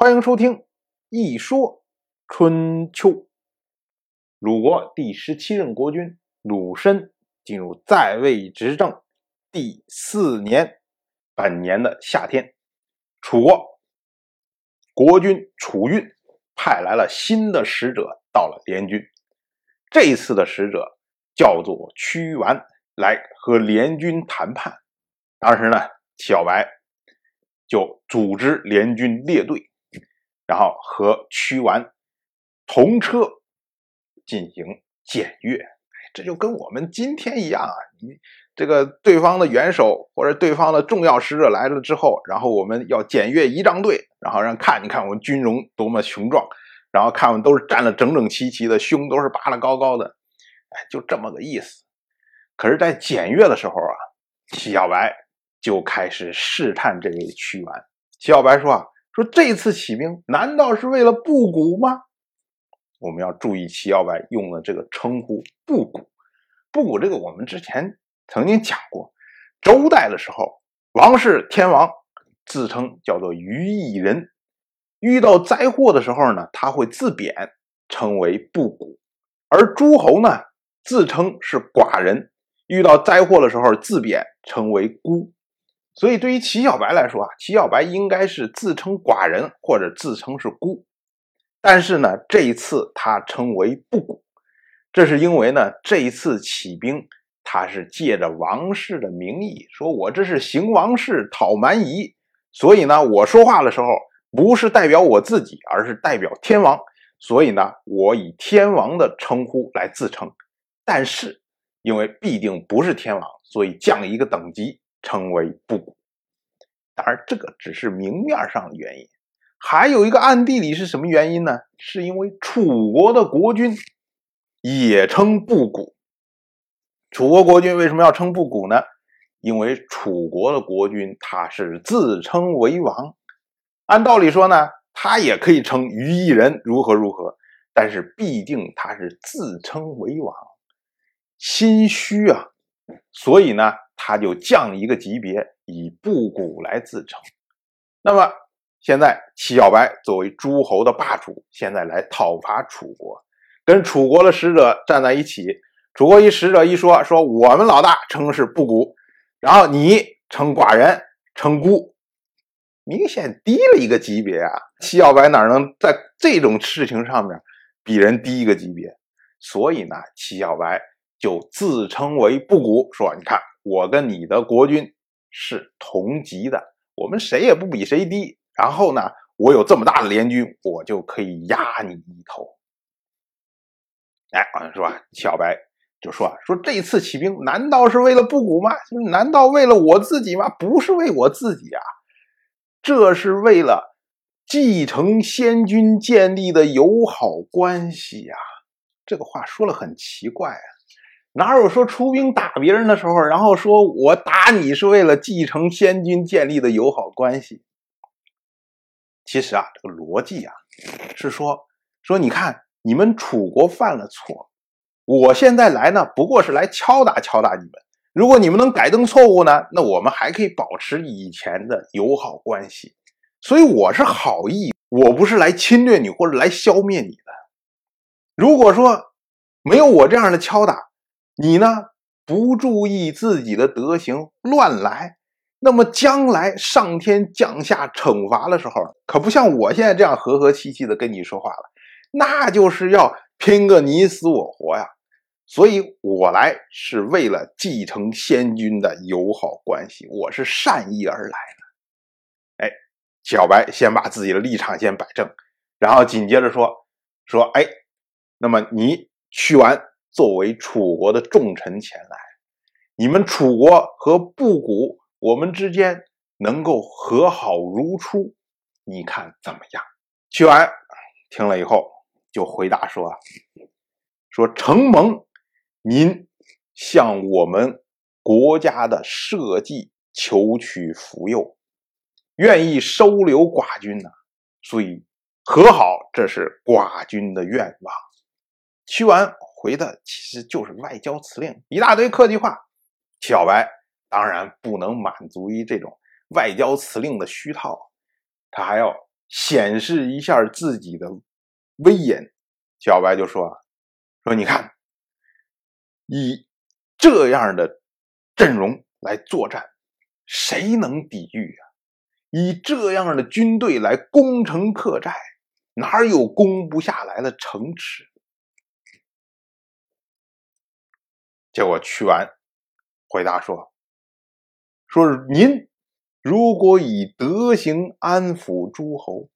欢迎收听《一说春秋》。鲁国第十七任国君鲁申进入在位执政第四年，本年的夏天，楚国国君楚运派来了新的使者到了联军。这一次的使者叫做屈完，来和联军谈判。当时呢，小白就组织联军列队。然后和屈完同车进行检阅，这就跟我们今天一样啊！你这个对方的元首或者对方的重要使者来了之后，然后我们要检阅仪仗队，然后让看，一看我们军容多么雄壮，然后看我们都是站得整整齐齐的，胸都是拔得高高的，哎，就这么个意思。可是，在检阅的时候啊，齐小白就开始试探这位屈完。齐小白说啊。说这次起兵难道是为了布谷吗？我们要注意齐耀白用的这个称呼“布谷”。布谷这个我们之前曾经讲过，周代的时候，王室天王自称叫做于邑人，遇到灾祸的时候呢，他会自贬称为布谷；而诸侯呢，自称是寡人，遇到灾祸的时候自贬称为孤。所以，对于齐小白来说啊，齐小白应该是自称寡人或者自称是孤，但是呢，这一次他称为不孤，这是因为呢，这一次起兵他是借着王室的名义，说我这是行王室讨蛮夷，所以呢，我说话的时候不是代表我自己，而是代表天王，所以呢，我以天王的称呼来自称，但是因为必定不是天王，所以降一个等级。称为不谷，当然这个只是明面上的原因，还有一个暗地里是什么原因呢？是因为楚国的国君也称不古。楚国国君为什么要称不古呢？因为楚国的国君他是自称为王，按道理说呢，他也可以称于一人如何如何，但是必定他是自称为王，心虚啊，所以呢。他就降一个级别，以布谷来自称。那么现在齐小白作为诸侯的霸主，现在来讨伐楚国，跟楚国的使者站在一起。楚国一使者一说，说我们老大称是布谷，然后你称寡人，称孤，明显低了一个级别啊！齐小白哪能在这种事情上面比人低一个级别？所以呢，齐小白就自称为布谷，说你看。我跟你的国君是同级的，我们谁也不比谁低。然后呢，我有这么大的联军，我就可以压你一头。哎，是吧？小白就说：“说这次起兵难道是为了布谷吗？难道为了我自己吗？不是为我自己啊，这是为了继承先君建立的友好关系呀。”这个话说了很奇怪啊。哪有说出兵打别人的时候，然后说我打你是为了继承先君建立的友好关系？其实啊，这个逻辑啊，是说说你看你们楚国犯了错，我现在来呢，不过是来敲打敲打你们。如果你们能改正错误呢，那我们还可以保持以前的友好关系。所以我是好意，我不是来侵略你或者来消灭你的。如果说没有我这样的敲打，你呢？不注意自己的德行，乱来，那么将来上天降下惩罚的时候，可不像我现在这样和和气气的跟你说话了，那就是要拼个你死我活呀。所以我来是为了继承先君的友好关系，我是善意而来的。哎，小白先把自己的立场先摆正，然后紧接着说说，哎，那么你去完。作为楚国的重臣前来，你们楚国和布谷我们之间能够和好如初，你看怎么样？屈完听了以后就回答说：“说承蒙您向我们国家的社稷求取福佑，愿意收留寡君呐，所以和好这是寡君的愿望。”屈完。回的其实就是外交辞令，一大堆客气话。小白当然不能满足于这种外交辞令的虚套，他还要显示一下自己的威严。小白就说：“说你看，以这样的阵容来作战，谁能抵御啊？以这样的军队来攻城克寨，哪有攻不下来的城池？”结果屈完回答说：“说您如果以德行安抚诸侯，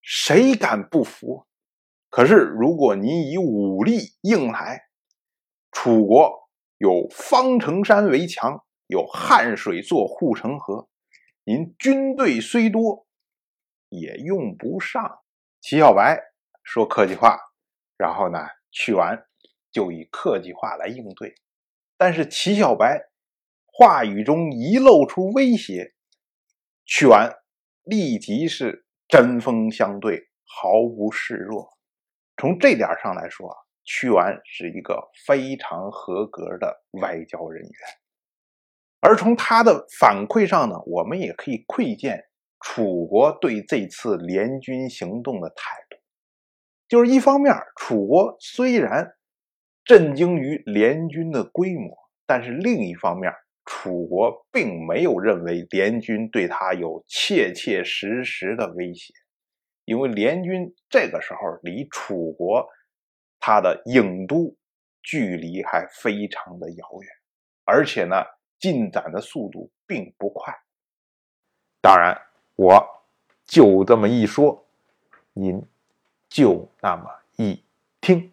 谁敢不服？可是如果您以武力硬来，楚国有方城山为墙，有汉水做护城河，您军队虽多，也用不上。”齐小白说客气话，然后呢，屈完就以客气话来应对。但是齐小白话语中一露出威胁，屈完立即是针锋相对，毫不示弱。从这点上来说啊，屈完是一个非常合格的外交人员。而从他的反馈上呢，我们也可以窥见楚国对这次联军行动的态度。就是一方面，楚国虽然。震惊于联军的规模，但是另一方面，楚国并没有认为联军对他有切切实实的威胁，因为联军这个时候离楚国他的郢都距离还非常的遥远，而且呢，进展的速度并不快。当然，我就这么一说，您就那么一听。